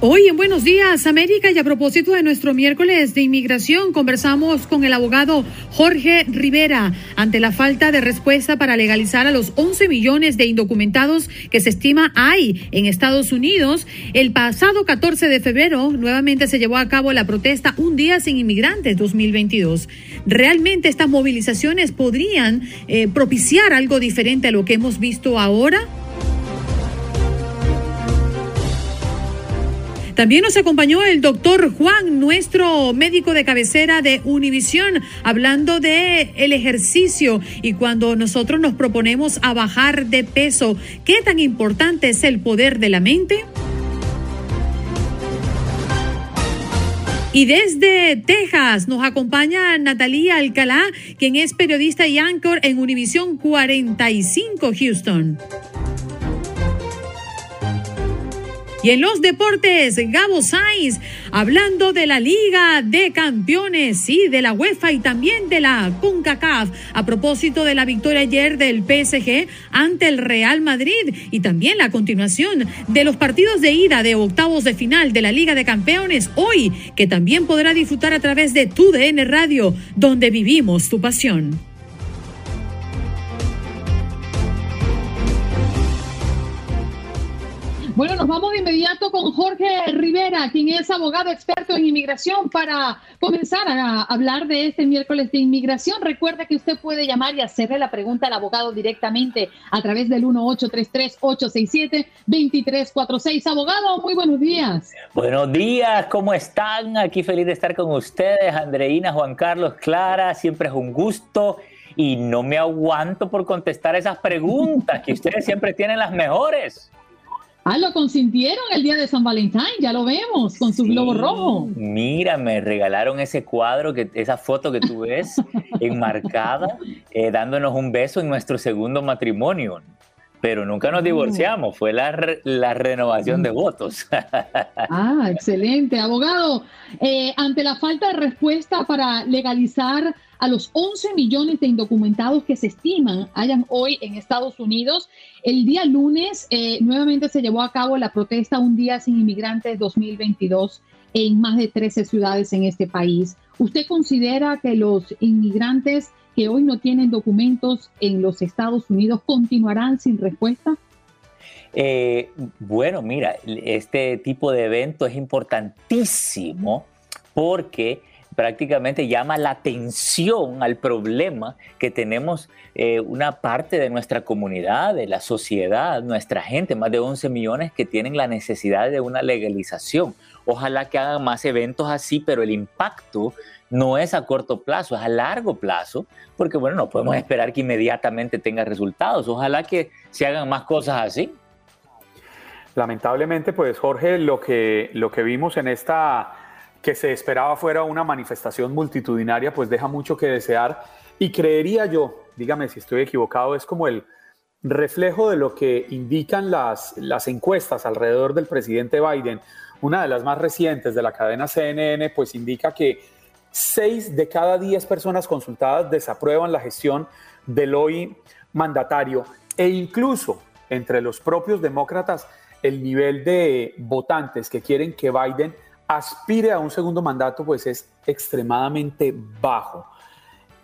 Hoy en Buenos Días América y a propósito de nuestro miércoles de inmigración conversamos con el abogado Jorge Rivera ante la falta de respuesta para legalizar a los 11 millones de indocumentados que se estima hay en Estados Unidos. El pasado 14 de febrero nuevamente se llevó a cabo la protesta Un día sin inmigrantes 2022. ¿Realmente estas movilizaciones podrían eh, propiciar algo diferente a lo que hemos visto ahora? También nos acompañó el doctor Juan, nuestro médico de cabecera de Univisión, hablando de el ejercicio y cuando nosotros nos proponemos a bajar de peso, ¿qué tan importante es el poder de la mente? Y desde Texas nos acompaña Natalia Alcalá, quien es periodista y anchor en Univisión 45 Houston. Y en los deportes, Gabo Sainz, hablando de la Liga de Campeones y de la UEFA y también de la CONCACAF, a propósito de la victoria ayer del PSG ante el Real Madrid y también la continuación de los partidos de ida de octavos de final de la Liga de Campeones hoy, que también podrá disfrutar a través de tu DN Radio, donde vivimos tu pasión. Bueno, nos vamos de inmediato con Jorge Rivera, quien es abogado experto en inmigración, para comenzar a hablar de este miércoles de inmigración. Recuerda que usted puede llamar y hacerle la pregunta al abogado directamente a través del 1833-867-2346. Abogado, muy buenos días. Buenos días, ¿cómo están? Aquí feliz de estar con ustedes, Andreina, Juan Carlos, Clara, siempre es un gusto y no me aguanto por contestar esas preguntas, que ustedes siempre tienen las mejores. Ah, lo consintieron el día de San Valentín, ya lo vemos, con su globo rojo. Mira, me regalaron ese cuadro, que, esa foto que tú ves enmarcada, eh, dándonos un beso en nuestro segundo matrimonio. Pero nunca nos divorciamos, fue la, la renovación de votos. ah, excelente. Abogado, eh, ante la falta de respuesta para legalizar a los 11 millones de indocumentados que se estiman hayan hoy en Estados Unidos. El día lunes eh, nuevamente se llevó a cabo la protesta Un Día Sin Inmigrantes 2022 en más de 13 ciudades en este país. ¿Usted considera que los inmigrantes que hoy no tienen documentos en los Estados Unidos continuarán sin respuesta? Eh, bueno, mira, este tipo de evento es importantísimo porque prácticamente llama la atención al problema que tenemos eh, una parte de nuestra comunidad, de la sociedad, nuestra gente, más de 11 millones que tienen la necesidad de una legalización. Ojalá que hagan más eventos así, pero el impacto no es a corto plazo, es a largo plazo, porque bueno, no podemos esperar que inmediatamente tenga resultados. Ojalá que se hagan más cosas así. Lamentablemente, pues Jorge, lo que, lo que vimos en esta que se esperaba fuera una manifestación multitudinaria, pues deja mucho que desear. Y creería yo, dígame si estoy equivocado, es como el reflejo de lo que indican las, las encuestas alrededor del presidente Biden. Una de las más recientes de la cadena CNN, pues indica que seis de cada diez personas consultadas desaprueban la gestión del hoy mandatario. E incluso entre los propios demócratas, el nivel de votantes que quieren que Biden aspire a un segundo mandato, pues es extremadamente bajo.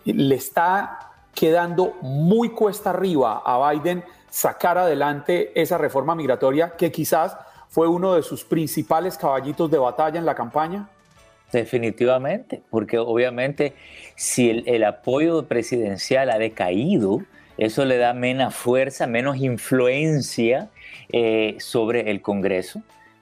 Le está quedando muy cuesta arriba a Biden sacar adelante esa reforma migratoria que quizás fue uno de sus principales caballitos de batalla en la campaña. Definitivamente, porque obviamente si el, apoyo presidencial ha decaído, eso le da menos fuerza, menos influencia eh, sobre el Congreso.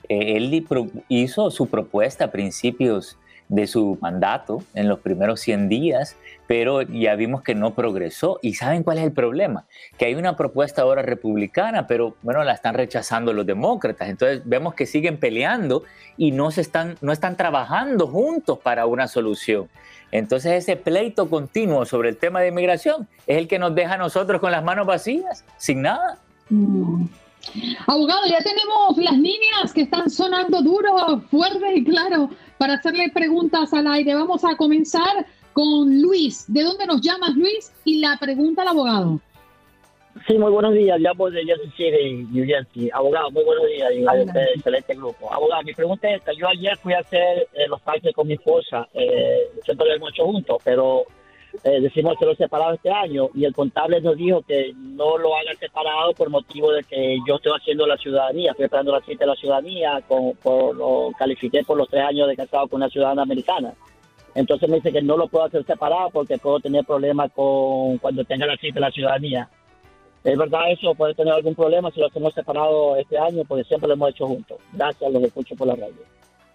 Eh, él hizo su propuesta a principios de su mandato en los primeros 100 días, pero ya vimos que no progresó. ¿Y saben cuál es el problema? Que hay una propuesta ahora republicana, pero bueno, la están rechazando los demócratas. Entonces vemos que siguen peleando y no, se están, no están trabajando juntos para una solución. Entonces ese pleito continuo sobre el tema de inmigración es el que nos deja a nosotros con las manos vacías, sin nada. Mm. Abogado, ya tenemos las líneas que están sonando duro, fuerte y claro para hacerle preguntas al aire. Vamos a comenzar con Luis. ¿De dónde nos llamas, Luis? Y la pregunta al abogado. Sí, muy buenos días. Llamo de Jersey City, New Jersey. Abogado, muy buenos días. Y este excelente grupo. Abogado, mi pregunta es esta. Yo ayer fui a hacer eh, los taxes con mi esposa. Eh, siempre lo hemos hecho juntos, pero eh, decimos que lo separado este año y el contable nos dijo que no lo hagan separado por motivo de que yo estoy haciendo la ciudadanía, estoy esperando la cita de la ciudadanía, con, por, lo califiqué por los tres años de casado con una ciudadana americana. Entonces me dice que no lo puedo hacer separado porque puedo tener problemas con cuando tenga la cita de la ciudadanía. ¿Es verdad eso? ¿Puede tener algún problema si lo hacemos separado este año? Porque siempre lo hemos hecho juntos. Gracias, los escucho por la radio.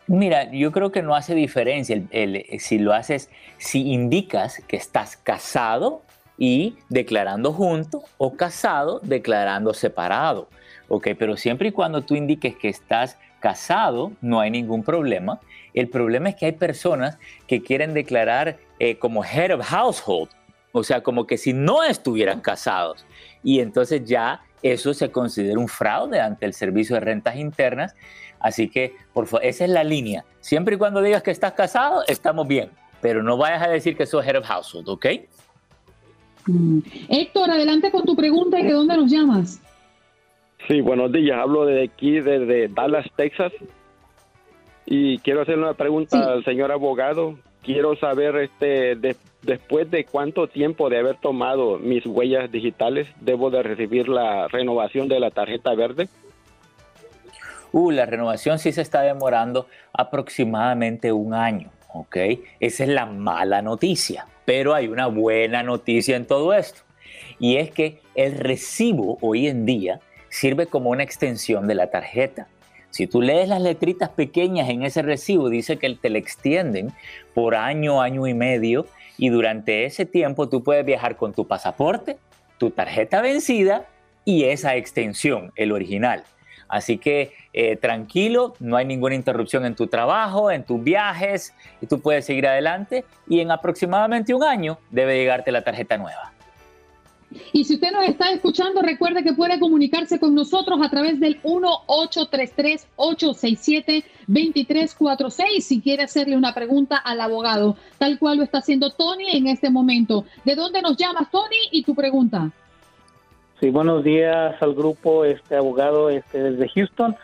Mira, yo creo que no hace diferencia el, si lo haces, si indicas que estás casado y declarando junto o casado declarando separado. Ok, pero siempre y cuando tú indiques que estás casado, no hay ningún problema. El problema es que hay personas que quieren declarar eh, como head of household, o sea, como que si no estuvieran casados. Y entonces ya eso se considera un fraude ante el Servicio de Rentas Internas Así que, por favor, esa es la línea. Siempre y cuando digas que estás casado, estamos bien. Pero no vayas a decir que sos head of household, ¿ok? Mm. Héctor, adelante con tu pregunta y de dónde nos llamas. Sí, buenos días. Hablo de aquí, desde Dallas, Texas. Y quiero hacer una pregunta al señor abogado. Quiero saber, este, después de cuánto tiempo de haber tomado mis huellas digitales, debo de recibir la renovación de la tarjeta verde. Uh, la renovación sí se está demorando aproximadamente un año, ¿ok? Esa es la mala noticia, pero hay una buena noticia en todo esto. Y es que el recibo hoy en día sirve como una extensión de la tarjeta. Si tú lees las letritas pequeñas en ese recibo, dice que te le extienden por año, año y medio, y durante ese tiempo tú puedes viajar con tu pasaporte, tu tarjeta vencida y esa extensión, el original. Así que eh, tranquilo, no hay ninguna interrupción en tu trabajo, en tus viajes, y tú puedes seguir adelante y en aproximadamente un año debe llegarte la tarjeta nueva. Y si usted nos está escuchando, recuerde que puede comunicarse con nosotros a través del 1-833-867-2346 si quiere hacerle una pregunta al abogado, tal cual lo está haciendo Tony en este momento. ¿De dónde nos llamas, Tony? Y tu pregunta. Sí, buenos días al grupo, este abogado este, desde Houston.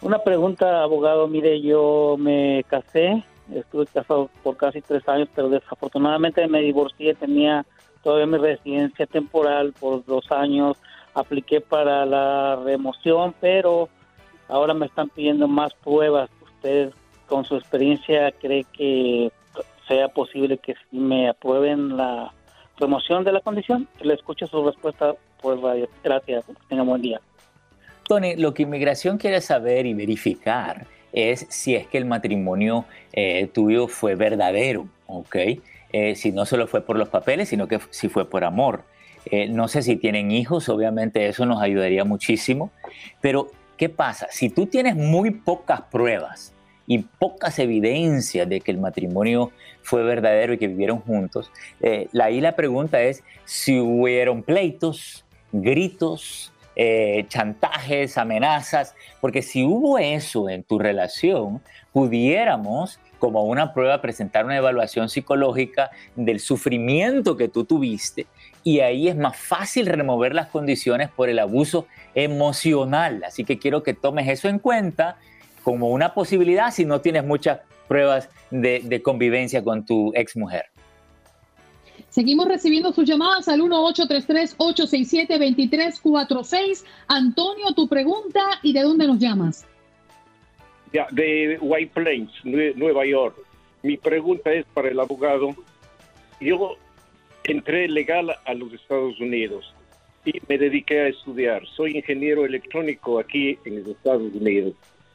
Una pregunta, abogado. Mire, yo me casé, estuve casado por casi tres años, pero desafortunadamente me divorcié. Tenía todavía mi residencia temporal por dos años. Apliqué para la remoción, pero ahora me están pidiendo más pruebas. ¿Usted, con su experiencia, cree que sea posible que me aprueben la remoción de la condición? Le escucho su respuesta por radio. Gracias. Tenga buen día. Tony, lo que inmigración quiere saber y verificar es si es que el matrimonio eh, tuyo fue verdadero, ¿ok? Eh, si no solo fue por los papeles, sino que si fue por amor. Eh, no sé si tienen hijos, obviamente eso nos ayudaría muchísimo, pero ¿qué pasa? Si tú tienes muy pocas pruebas y pocas evidencias de que el matrimonio fue verdadero y que vivieron juntos, ahí la pregunta es si hubieron pleitos, gritos, eh, chantajes, amenazas, porque si hubo eso en tu relación, pudiéramos como una prueba presentar una evaluación psicológica del sufrimiento que tú tuviste y ahí es más fácil remover las condiciones por el abuso emocional. Así que quiero que tomes eso en cuenta como una posibilidad si no tienes muchas pruebas de, de convivencia con tu ex mujer. Seguimos recibiendo sus llamadas al 1-833-867-2346. Antonio, tu pregunta y de dónde nos llamas. de White Plains, Nueva York. mi pregunta es para el abogado. Yo entré legal a los Estados Unidos y me dediqué a estudiar. Soy ingeniero electrónico aquí en los Estados Unidos.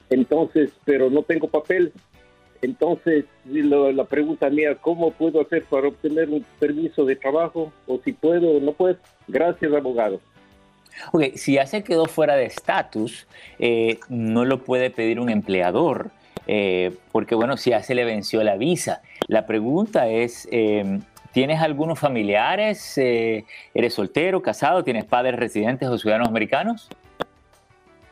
Entonces, pero no tengo papel. Entonces, la pregunta mía, ¿cómo puedo hacer para obtener un permiso de trabajo? O si puedo o no puedo. Gracias, abogado. Ok, si ya se quedó fuera de estatus, eh, no lo puede pedir un empleador, eh, porque bueno, si ya se le venció la visa. La pregunta es, eh, ¿tienes algunos familiares? ¿Eres soltero, casado? ¿Tienes padres residentes o ciudadanos americanos?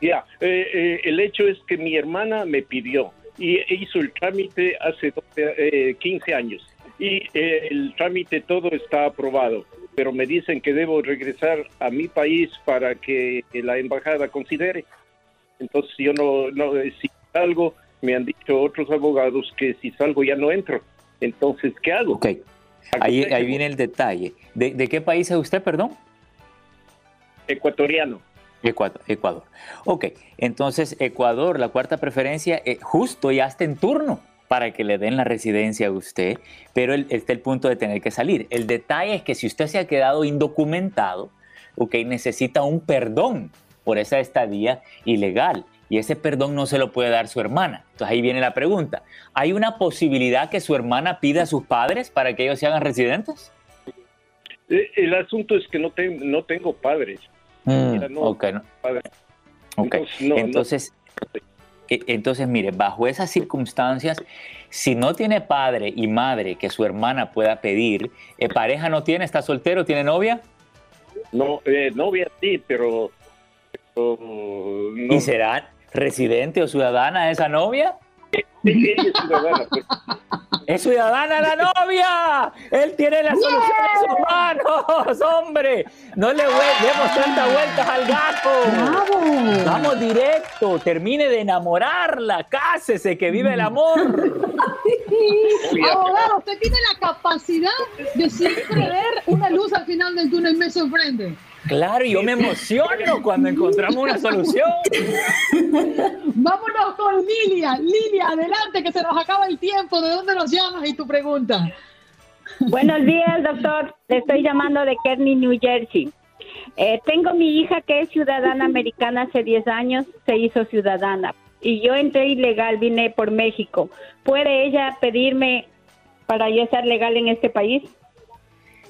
Ya, el hecho es que mi hermana me pidió y hizo el trámite hace 15 años y el trámite todo está aprobado pero me dicen que debo regresar a mi país para que la embajada considere. Entonces yo no, no si salgo, me han dicho otros abogados que si salgo ya no entro. Entonces, ¿qué hago? Ok, ahí, ahí viene el detalle. ¿De, qué país es usted, perdón? Ecuatoriano. Ecuador, Ecuador. Ok, entonces Ecuador, la cuarta preferencia, eh, justo ya está en turno para que le den la residencia a usted, pero está el punto de tener que salir. El detalle es que si usted se ha quedado indocumentado, ok, necesita un perdón por esa estadía ilegal y ese perdón no se lo puede dar su hermana. Entonces ahí viene la pregunta. ¿Hay una posibilidad que su hermana pida a sus padres para que ellos se hagan residentes? Eh, el asunto es que no, no tengo padres. Mm, ok, Entonces, e, entonces, mire, bajo esas circunstancias, si no tiene padre y madre que su hermana pueda pedir, ¿eh, ¿pareja no tiene? ¿Está soltero? ¿Tiene novia? No, eh, novia sí, pero... ¿Y será residente o ciudadana esa novia? Es ciudadana, pues. ¡Es ciudadana la novia! ¡Él tiene la solución en sus manos, hombre! No le demos tantas vueltas al gato. Vamos directo, termine de enamorarla, cásese, que vive el amor. Abogado, usted tiene la capacidad de siempre ver una luz al final del túnel, me sorprende. Claro, yo me emociono cuando encontramos una solución. Vámonos con Lilia. Lilia, adelante, que se nos acaba el tiempo. ¿De dónde nos llamas y tu pregunta? Buenos días, doctor. Le estoy llamando de Kearney, New Jersey. Eh, tengo mi hija que es ciudadana americana hace 10 años, se hizo ciudadana. Y yo entré ilegal, vine por México. ¿Puede ella pedirme para yo estar legal en este país?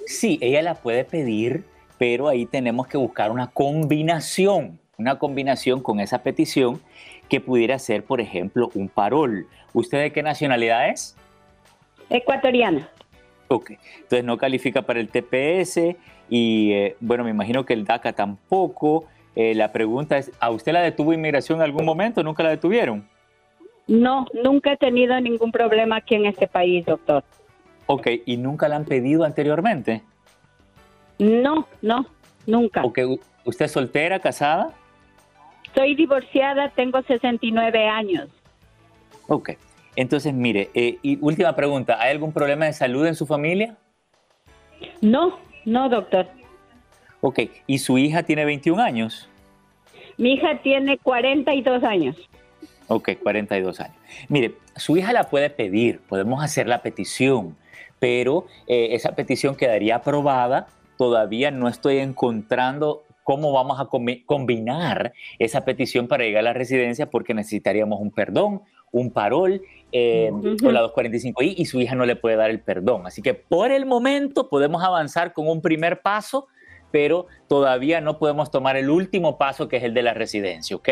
Sí, ella la puede pedir pero ahí tenemos que buscar una combinación, una combinación con esa petición que pudiera ser, por ejemplo, un parol. ¿Usted de qué nacionalidad es? Ecuatoriana. Ok, entonces no califica para el TPS y eh, bueno, me imagino que el DACA tampoco. Eh, la pregunta es, ¿a usted la detuvo inmigración en algún momento? ¿Nunca la detuvieron? No, nunca he tenido ningún problema aquí en este país, doctor. Ok, ¿y nunca la han pedido anteriormente? No, no, nunca. ¿Usted es soltera, casada? Soy divorciada, tengo 69 años. Ok. Entonces, mire, eh, y última pregunta, ¿hay algún problema de salud en su familia? No, no, doctor. Ok, ¿y su hija tiene 21 años? Mi hija tiene 42 años. Ok, 42 años. Mire, su hija la puede pedir, podemos hacer la petición, pero eh, esa petición quedaría aprobada todavía no estoy encontrando cómo vamos a combinar esa petición para llegar a la residencia porque necesitaríamos un perdón, un parol eh, con la 245i y su hija no le puede dar el perdón. Así que por el momento podemos avanzar con un primer paso, pero todavía no podemos tomar el último paso que es el de la residencia, ¿ok?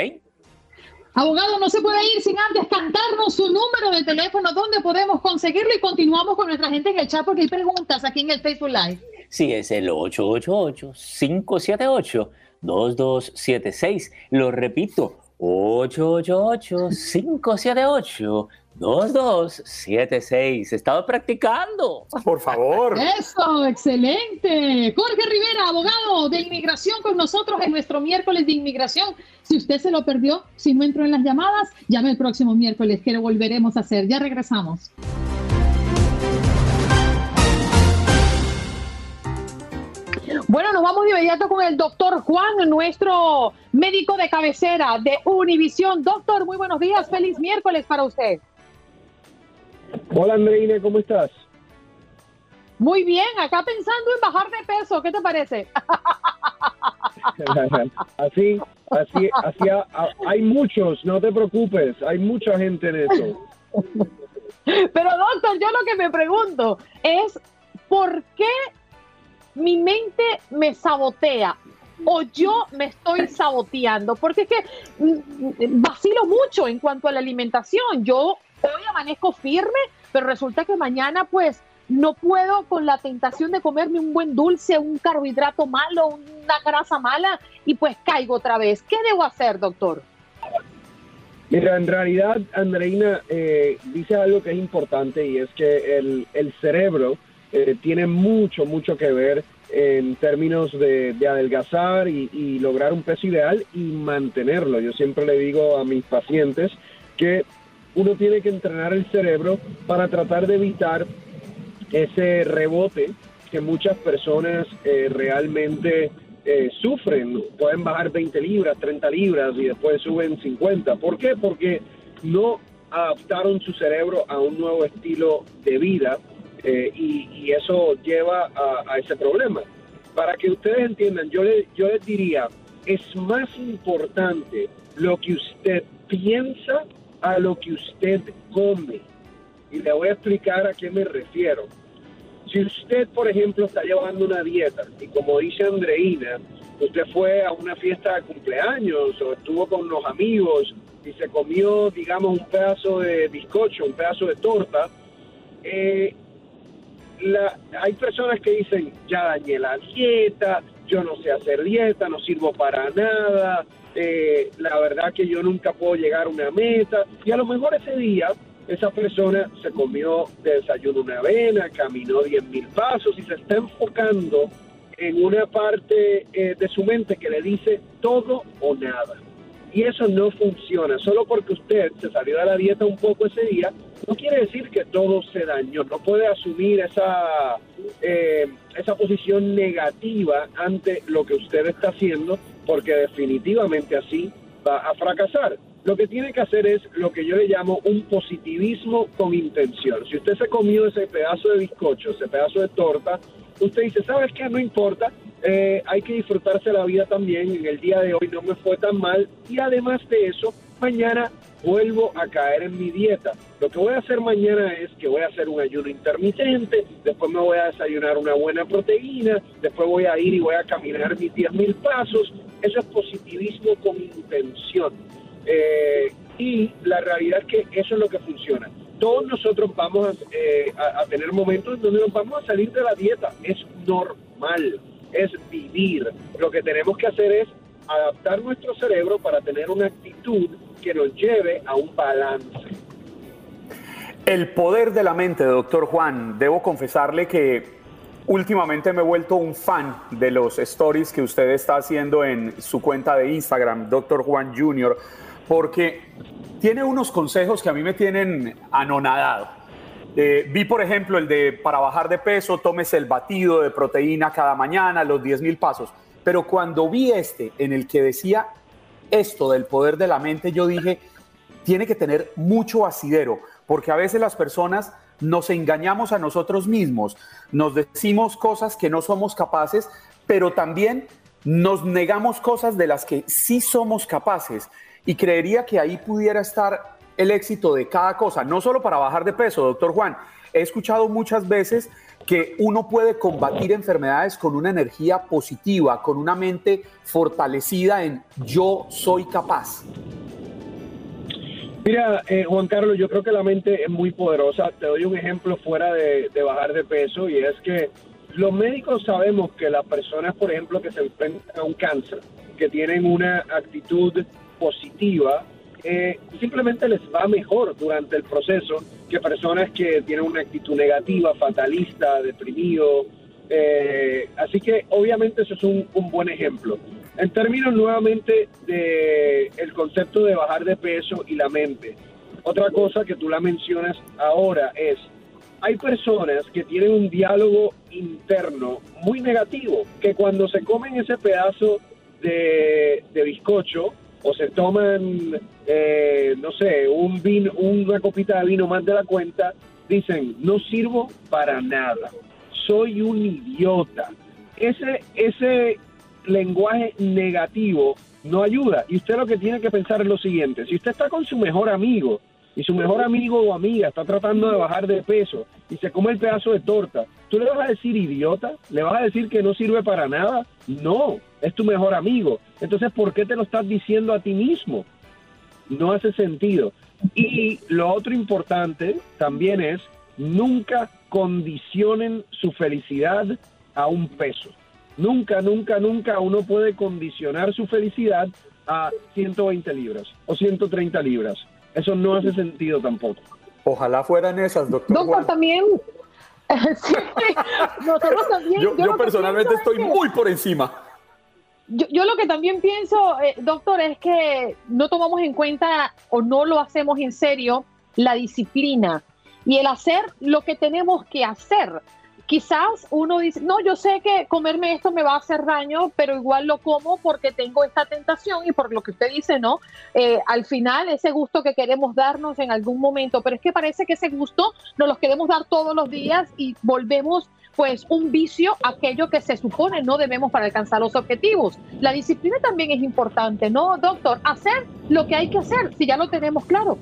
Abogado, no se puede ir sin antes cantarnos su número de teléfono, donde podemos conseguirlo y continuamos con nuestra gente en el chat porque hay preguntas aquí en el Facebook Live. Sí, es el 888-578-2276. Lo repito, 888-578-2276. He estado practicando. Por favor. Eso, excelente. Jorge Rivera, abogado de inmigración con nosotros en nuestro miércoles de inmigración. Si usted se lo perdió, si no entró en las llamadas, llame el próximo miércoles que lo volveremos a hacer. Ya regresamos. Bueno, nos vamos de inmediato con el doctor Juan, nuestro médico de cabecera de Univisión. Doctor, muy buenos días, feliz miércoles para usted. Hola Andreina, ¿cómo estás? Muy bien, acá pensando en bajar de peso, ¿qué te parece? así, así, así hay muchos, no te preocupes, hay mucha gente en eso. Pero doctor, yo lo que me pregunto es, ¿por qué mi mente me sabotea? o yo me estoy saboteando, porque es que mm, vacilo mucho en cuanto a la alimentación. Yo hoy amanezco firme, pero resulta que mañana pues no puedo con la tentación de comerme un buen dulce, un carbohidrato malo, una grasa mala y pues caigo otra vez. ¿Qué debo hacer, doctor? Mira, en realidad, Andreina eh, dice algo que es importante y es que el, cerebro eh, tiene mucho, mucho que ver en términos de, adelgazar y, lograr un peso ideal y mantenerlo. Yo siempre le digo a mis pacientes que uno tiene que entrenar el cerebro para tratar de evitar ese rebote que muchas personas eh, realmente eh, sufren. Pueden bajar 20 libras, 30 libras y después suben 50. ¿Por qué? Porque no adaptaron su cerebro a un nuevo estilo de vida eh, y, eso lleva a, ese problema. Para que ustedes entiendan, yo, le, yo les diría, es más importante lo que usted piensa a lo que usted come. Y le voy a explicar a qué me refiero. Si usted, por ejemplo, está llevando una dieta y como dice Andreina, usted fue a una fiesta de cumpleaños o estuvo con los amigos y se comió, digamos, un pedazo de bizcocho, un pedazo de torta, eh, hay personas que dicen, ya dañé la dieta, yo no sé hacer dieta, no sirvo para nada, eh, la verdad que yo nunca puedo llegar a una meta. Y a lo mejor ese día esa persona se comió de desayuno una avena, caminó 10 mil pasos y se está enfocando en una parte eh, de su mente que le dice todo o nada. Y eso no funciona. Solo porque usted se salió de la dieta un poco ese día, no quiere decir que todo se dañó. No puede asumir esa, eh, esa posición negativa ante lo que usted está haciendo, porque definitivamente así va a fracasar. Lo que tiene que hacer es lo que yo le llamo un positivismo con intención. Si usted se comió ese pedazo de bizcocho, ese pedazo de torta, usted dice, ¿sabes qué? No importa, eh, hay que disfrutarse la vida también. En el día de hoy no me fue tan mal y además de eso, mañana vuelvo a caer en mi dieta. Lo que voy a hacer mañana es que voy a hacer un ayuno intermitente, después me voy a desayunar una buena proteína, después voy a ir y voy a caminar mis 10 mil pasos. Eso es positivismo con intención. Eh, y la realidad es que eso es lo que funciona. Todos nosotros vamos eh, a, tener momentos donde nos vamos a salir de la dieta. Es normal, es vivir. Lo que tenemos que hacer es adaptar nuestro cerebro para tener una actitud que nos lleve a un balance. El poder de la mente, doctor Juan. Debo confesarle que últimamente me he vuelto un fan de los stories que usted está haciendo en su cuenta de Instagram, doctor Juan Jr., porque tiene unos consejos que a mí me tienen anonadado. Eh, vi, por ejemplo, el de para bajar de peso, tomes el batido de proteína cada mañana, los 10 mil pasos. Pero cuando vi este, en el que decía esto del poder de la mente, yo dije, tiene que tener mucho asidero, porque a veces las personas nos engañamos a nosotros mismos, nos decimos cosas que no somos capaces, pero también nos negamos cosas de las que sí somos capaces. Y creería que ahí pudiera estar el éxito de cada cosa, no solo para bajar de peso, doctor Juan. He escuchado muchas veces que uno puede combatir enfermedades con una energía positiva, con una mente fortalecida en yo soy capaz. Mira, eh, Juan Carlos, yo creo que la mente es muy poderosa. Te doy un ejemplo fuera de, de, bajar de peso y es que los médicos sabemos que las personas, por ejemplo, que se enfrentan a un cáncer, que tienen una actitud positiva, eh, simplemente les va mejor durante el proceso que personas que tienen una actitud negativa, fatalista, deprimido. Eh, así que obviamente eso es un, buen ejemplo. En términos nuevamente de el concepto de bajar de peso y la mente, otra cosa que tú la mencionas ahora es, hay personas que tienen un diálogo interno muy negativo, que cuando se comen ese pedazo de, de bizcocho, o se toman, eh, no sé, un vino, una copita de vino más de la cuenta, dicen, no sirvo para nada, soy un idiota. Ese, ese lenguaje negativo no ayuda. Y usted lo que tiene que pensar es lo siguiente, si usted está con su mejor amigo y su mejor amigo o amiga está tratando de bajar de peso y se come el pedazo de torta, ¿tú le vas a decir idiota? ¿Le vas a decir que no sirve para nada? No, es tu mejor amigo. Entonces, ¿por qué te lo estás diciendo a ti mismo? No hace sentido. Y lo otro importante también es, nunca condicionen su felicidad a un peso. Nunca, nunca, nunca uno puede condicionar su felicidad a 120 libras o 130 libras. Eso no hace sentido tampoco. Ojalá fueran esas, doctor. Doctor, también. sí, nosotros también. Yo, yo personalmente estoy muy por encima. Yo, yo, lo que también pienso, eh, doctor, es que no tomamos en cuenta o no lo hacemos en serio la disciplina y el hacer lo que tenemos que hacer quizás uno dice, no, yo sé que comerme esto me va a hacer daño, pero igual lo como porque tengo esta tentación y por lo que usted dice, ¿no? Eh, al final, ese gusto que queremos darnos en algún momento, pero es que parece que ese gusto nos lo queremos dar todos los días y volvemos pues un vicio aquello que se supone no debemos para alcanzar los objetivos. La disciplina también es importante, ¿no, doctor? Hacer lo que hay que hacer, si ya lo tenemos claro.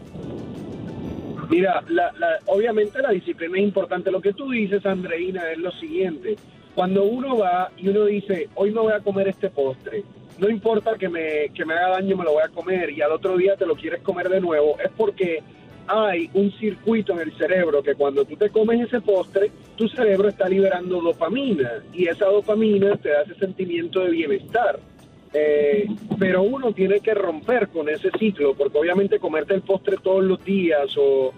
Mira, la, la, obviamente la disciplina es importante. Lo que tú dices, Andreina, es lo siguiente. Cuando uno va y uno dice, hoy me voy a comer este postre, no importa que me, que me haga daño, me lo voy a comer y al otro día te lo quieres comer de nuevo, es porque hay un circuito en el cerebro que cuando tú te comes ese postre, tu cerebro está liberando dopamina y esa dopamina te da ese sentimiento de bienestar. Eh, pero uno tiene que romper con ese ciclo, porque obviamente comerte el postre todos los días o,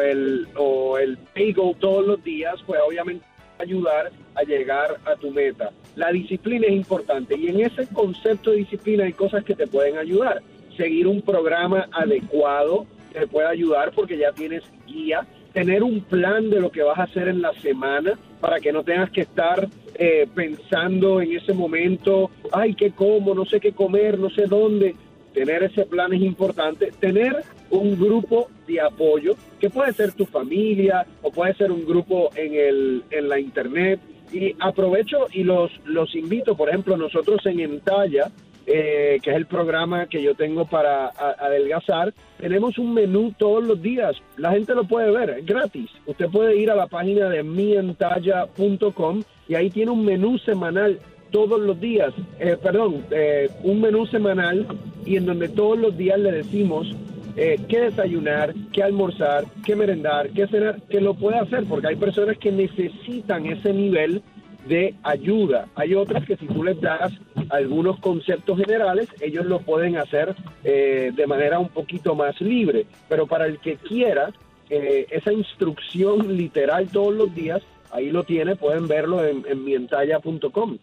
el, o el bagel todos los días, pues obviamente ayudar a llegar a tu meta. La disciplina es importante y en ese concepto de disciplina hay cosas que te pueden ayudar. Seguir un programa adecuado te puede ayudar porque ya tienes guía. Tener un plan de lo que vas a hacer en la semana para que no tengas que estar eh, pensando en ese momento, ay, ¿qué como? No sé qué comer, no sé dónde. Tener ese plan es importante. Tener un grupo de apoyo, que puede ser tu familia o puede ser un grupo en, el, en la internet. Y aprovecho y los, los invito, por ejemplo, nosotros en Entalla, eh, que es el programa que yo tengo para adelgazar, tenemos un menú todos los días. La gente lo puede ver, es gratis. Usted puede ir a la página de mientalla.com y ahí tiene un menú semanal todos los días, eh, perdón, eh, un menú semanal y en donde todos los días le decimos eh, qué desayunar, qué almorzar, qué merendar, qué cenar, que lo puede hacer, porque hay personas que necesitan ese nivel de ayuda. Hay otras que si tú les das algunos conceptos generales, ellos lo pueden hacer eh, de manera un poquito más libre. Pero para el que quiera eh, esa instrucción literal todos los días, ahí lo tiene, pueden verlo en, en mientalla.com.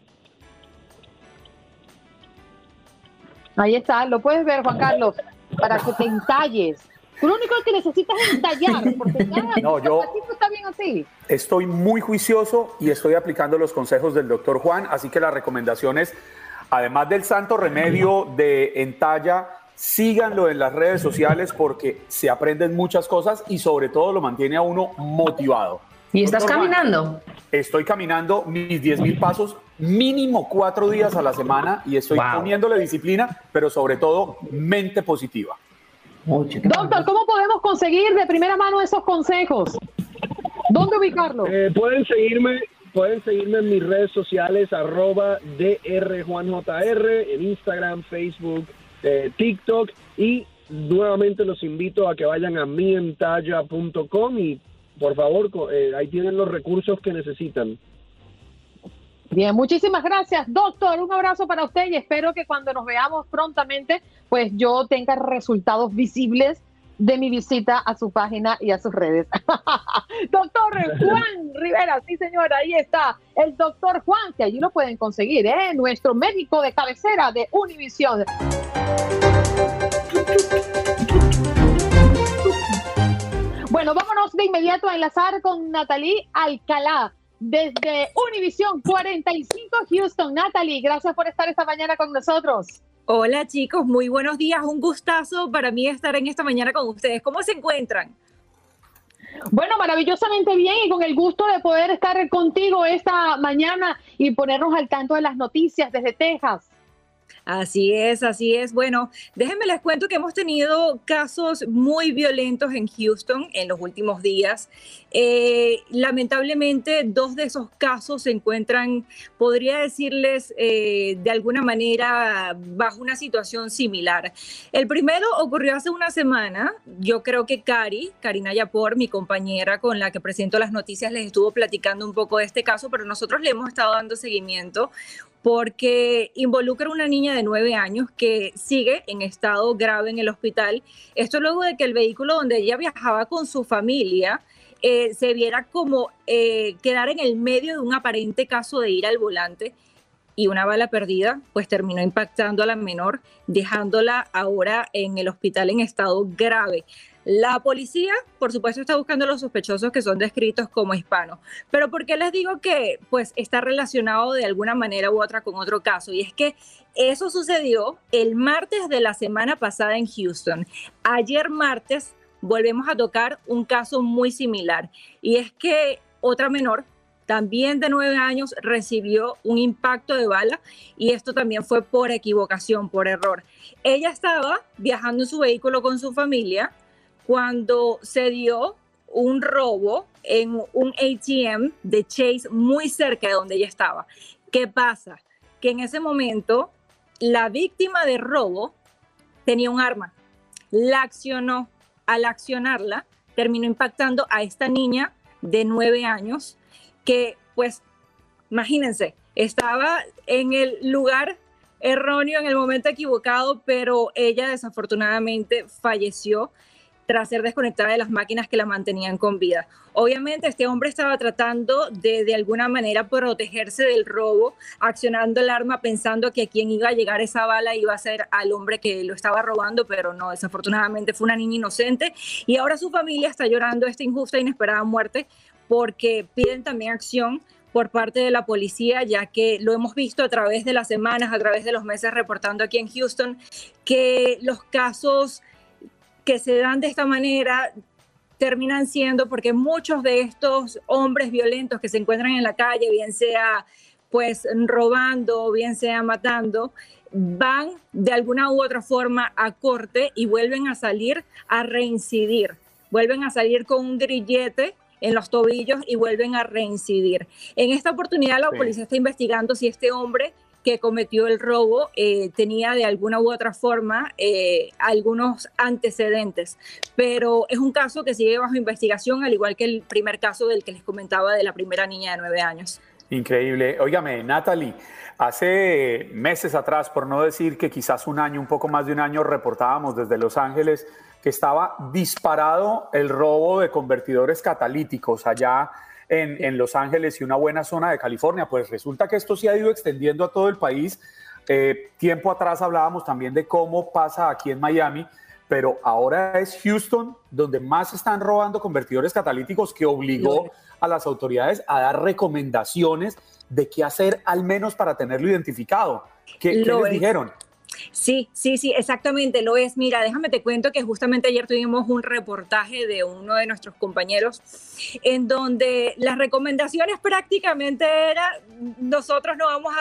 Ahí está, lo puedes ver, Juan Carlos, para que te entalles. Lo único que necesitas es entallar, porque ya no, yo está bien así. Estoy muy juicioso y estoy aplicando los consejos del doctor Juan, así que las recomendaciones, además del santo remedio de entalla, síganlo en las redes sociales porque se aprenden muchas cosas y sobre todo lo mantiene a uno motivado. ¿Y estás caminando? estoy caminando mis 10 mil pasos mínimo cuatro días a la semana y estoy poniéndole disciplina, pero sobre todo mente positiva. Doctor, ¿cómo podemos conseguir de primera mano esos consejos? ¿Dónde ubicarlo? Eh, pueden seguirme pueden seguirme en mis redes sociales, arroba drjuanjr, en Instagram, Facebook, eh, TikTok y nuevamente los invito a que vayan a mientalla.com y por favor, eh, ahí tienen los recursos que necesitan. Bien, muchísimas gracias, doctor. Un abrazo para usted y espero que cuando nos veamos prontamente, pues yo tenga resultados visibles de mi visita a su página y a sus redes. doctor Juan Rivera, sí señora, ahí está el doctor Juan, que allí lo pueden conseguir, ¿eh? nuestro médico de cabecera de Univisión. Bueno, vámonos de inmediato a enlazar con Natalie Alcalá desde Univisión 45 Houston. Natalie, gracias por estar esta mañana con nosotros. Hola chicos, muy buenos días. Un gustazo para mí estar en esta mañana con ustedes. ¿Cómo se encuentran? Bueno, maravillosamente bien y con el gusto de poder estar contigo esta mañana y ponernos al tanto de las noticias desde Texas. Así es, así es. Bueno, déjenme les cuento que hemos tenido casos muy violentos en Houston en los últimos días. Eh, lamentablemente, dos de esos casos se encuentran, podría decirles, eh, de alguna manera bajo una situación similar. El primero ocurrió hace una semana. Yo creo que Cari, Karina Yapor, mi compañera con la que presento las noticias, les estuvo platicando un poco de este caso, pero nosotros le hemos estado dando seguimiento porque involucra a una niña de nueve años que sigue en estado grave en el hospital. Esto luego de que el vehículo donde ella viajaba con su familia eh, se viera como eh, quedar en el medio de un aparente caso de ir al volante y una bala perdida, pues terminó impactando a la menor, dejándola ahora en el hospital en estado grave. La policía, por supuesto, está buscando a los sospechosos que son descritos como hispanos. Pero ¿por qué les digo que pues está relacionado de alguna manera u otra con otro caso? Y es que eso sucedió el martes de la semana pasada en Houston. Ayer martes volvemos a tocar un caso muy similar. Y es que otra menor, también de nueve años, recibió un impacto de bala y esto también fue por equivocación, por error. Ella estaba viajando en su vehículo con su familia cuando se dio un robo en un ATM de Chase muy cerca de donde ella estaba. ¿Qué pasa? Que en ese momento la víctima de robo tenía un arma, la accionó. Al accionarla, terminó impactando a esta niña de nueve años que, pues, imagínense, estaba en el lugar erróneo, en el momento equivocado, pero ella desafortunadamente falleció tras ser desconectada de las máquinas que la mantenían con vida. Obviamente este hombre estaba tratando de de alguna manera protegerse del robo, accionando el arma pensando que a quien iba a llegar esa bala iba a ser al hombre que lo estaba robando, pero no, desafortunadamente fue una niña inocente y ahora su familia está llorando esta injusta e inesperada muerte porque piden también acción por parte de la policía, ya que lo hemos visto a través de las semanas, a través de los meses reportando aquí en Houston, que los casos que se dan de esta manera terminan siendo porque muchos de estos hombres violentos que se encuentran en la calle, bien sea pues robando, bien sea matando, van de alguna u otra forma a corte y vuelven a salir a reincidir, vuelven a salir con un grillete en los tobillos y vuelven a reincidir. En esta oportunidad la policía está investigando si este hombre que cometió el robo eh, tenía de alguna u otra forma eh, algunos antecedentes, pero es un caso que sigue bajo investigación, al igual que el primer caso del que les comentaba de la primera niña de nueve años. Increíble. Óigame, Natalie, hace meses atrás, por no decir que quizás un año, un poco más de un año, reportábamos desde Los Ángeles que estaba disparado el robo de convertidores catalíticos allá en, Los Ángeles y una buena zona de California. Pues resulta que esto se ha ido extendiendo a todo el país. Eh, tiempo atrás hablábamos también de cómo pasa aquí en Miami, pero ahora es Houston donde más están robando convertidores catalíticos que obligó a las autoridades a dar recomendaciones de qué hacer al menos para tenerlo identificado. ¿Qué, les dijeron? Sí, sí, sí, exactamente lo es. Mira, déjame te cuento que justamente ayer tuvimos un reportaje de uno de nuestros compañeros en donde las recomendaciones prácticamente era nosotros no vamos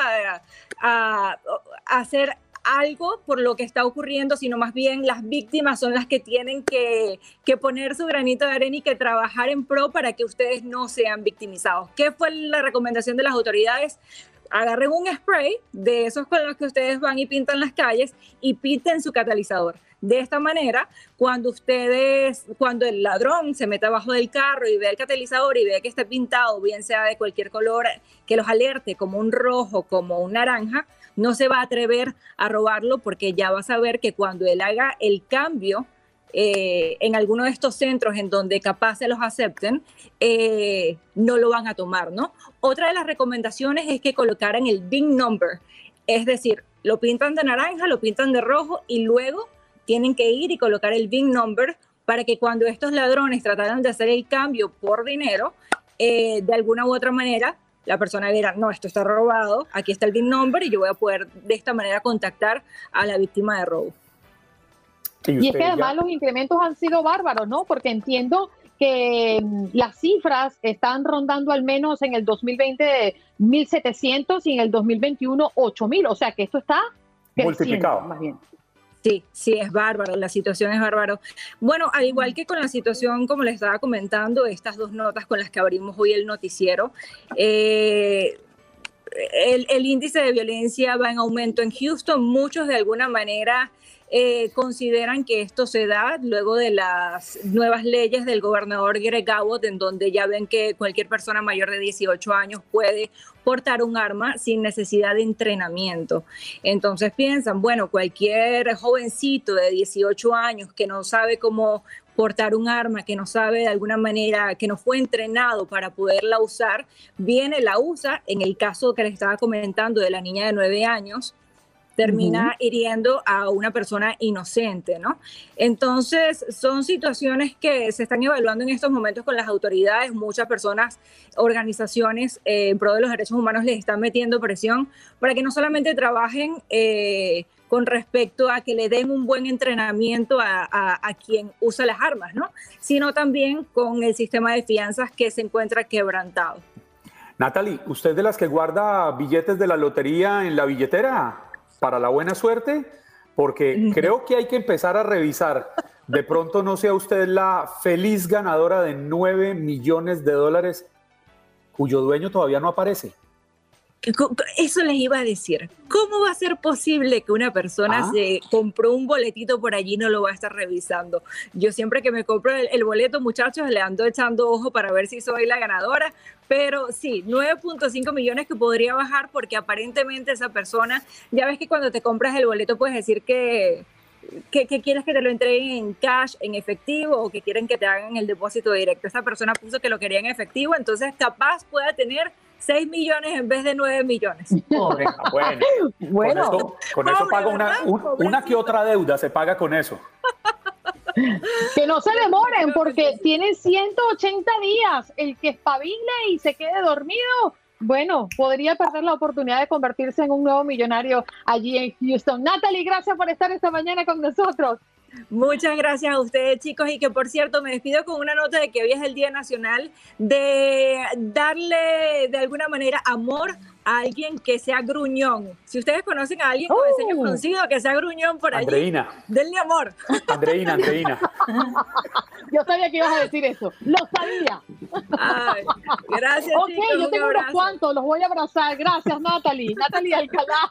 a, hacer algo por lo que está ocurriendo, sino más bien las víctimas son las que tienen que, que, poner su granito de arena y que trabajar en pro para que ustedes no sean victimizados. ¿Qué fue la recomendación de las autoridades? Agarren un spray de esos con los que ustedes van y pintan las calles y pinten su catalizador. De esta manera, cuando ustedes, cuando el ladrón se meta abajo del carro y ve el catalizador y ve que está pintado, bien sea de cualquier color que los alerte, como un rojo, como un naranja, no se va a atrever a robarlo porque ya va a saber que cuando él haga el cambio eh, en alguno de estos centros en donde capaz se los acepten, eh, no lo van a tomar, ¿no? Otra de las recomendaciones es que colocaran el big number, es decir, lo pintan de naranja, lo pintan de rojo y luego tienen que ir y colocar el big number para que cuando estos ladrones trataran de hacer el cambio por dinero, eh, de alguna u otra manera, la persona dirá, no, esto está robado, aquí está el big number y yo voy a poder de esta manera contactar a la víctima de robo y es que además los incrementos han sido bárbaros, ¿no? Porque entiendo que mm, las cifras están rondando al menos en el 2020 1.700 y en el 2021 8.000. O sea que esto está multiplicado. Más bien. Sí, sí, es bárbaro, la situación es bárbaro. Bueno, al igual que con la situación, como les estaba comentando, estas dos notas con las que abrimos hoy el noticiero, eh, el, el, índice de violencia va en aumento en Houston. Muchos de alguna manera eh, consideran que esto se da luego de las nuevas leyes del gobernador Greg Abbott, en donde ya ven que cualquier persona mayor de 18 años puede portar un arma sin necesidad de entrenamiento. Entonces piensan, bueno, cualquier jovencito de 18 años que no sabe cómo portar un arma, que no sabe de alguna manera, que no fue entrenado para poderla usar, viene, la usa. En el caso que les estaba comentando de la niña de 9 años, termina hiriendo a una persona inocente, ¿no? Entonces, son situaciones que se están evaluando en estos momentos con las autoridades. Muchas personas, organizaciones eh, en pro de los derechos humanos les están metiendo presión para que no solamente trabajen eh, con respecto a que le den un buen entrenamiento a, a, quien usa las armas, ¿no? Sino también con el sistema de fianzas que se encuentra quebrantado. Natalie, ¿usted de las que guarda billetes de la lotería en la billetera? Para la buena suerte, porque creo que hay que empezar a revisar. De pronto no sea usted la feliz ganadora de 9 millones de dólares cuyo dueño todavía no aparece. Eso les iba a decir. ¿Cómo va a ser posible que una persona ah. se compró un boletito por allí y no lo va a estar revisando? Yo siempre que me compro el, boleto, muchachos, le ando echando ojo para ver si soy la ganadora. Pero sí, 9.5 millones que podría bajar porque aparentemente esa persona, ya ves que cuando te compras el boleto puedes decir que, que, quieres que te lo entreguen en cash, en efectivo, o que quieren que te hagan el depósito directo. Esa persona puso que lo quería en efectivo, entonces capaz pueda tener 6 millones en vez de 9 millones. Ah, bueno, bueno, con eso, paga una, una que otra deuda, se paga con eso. Que no se demoren porque tienen 180 días. El que espabile y se quede dormido, bueno, podría perder la oportunidad de convertirse en un nuevo millonario allí en Houston. Natalie, gracias por estar esta mañana con nosotros. Muchas gracias a ustedes, chicos. Y que por cierto, me despido con una nota de que hoy es el Día Nacional de darle de alguna manera amor a alguien que sea gruñón. Si ustedes conocen a alguien con el ceño oh. fruncido que sea gruñón por allí, Andreina. denle amor. Andreina, Andreina. Yo sabía que ibas a decir eso. Lo sabía. gracias. Ok, yo tengo unos cuantos, los voy a abrazar. Gracias, Natalie. Natalie Alcalá.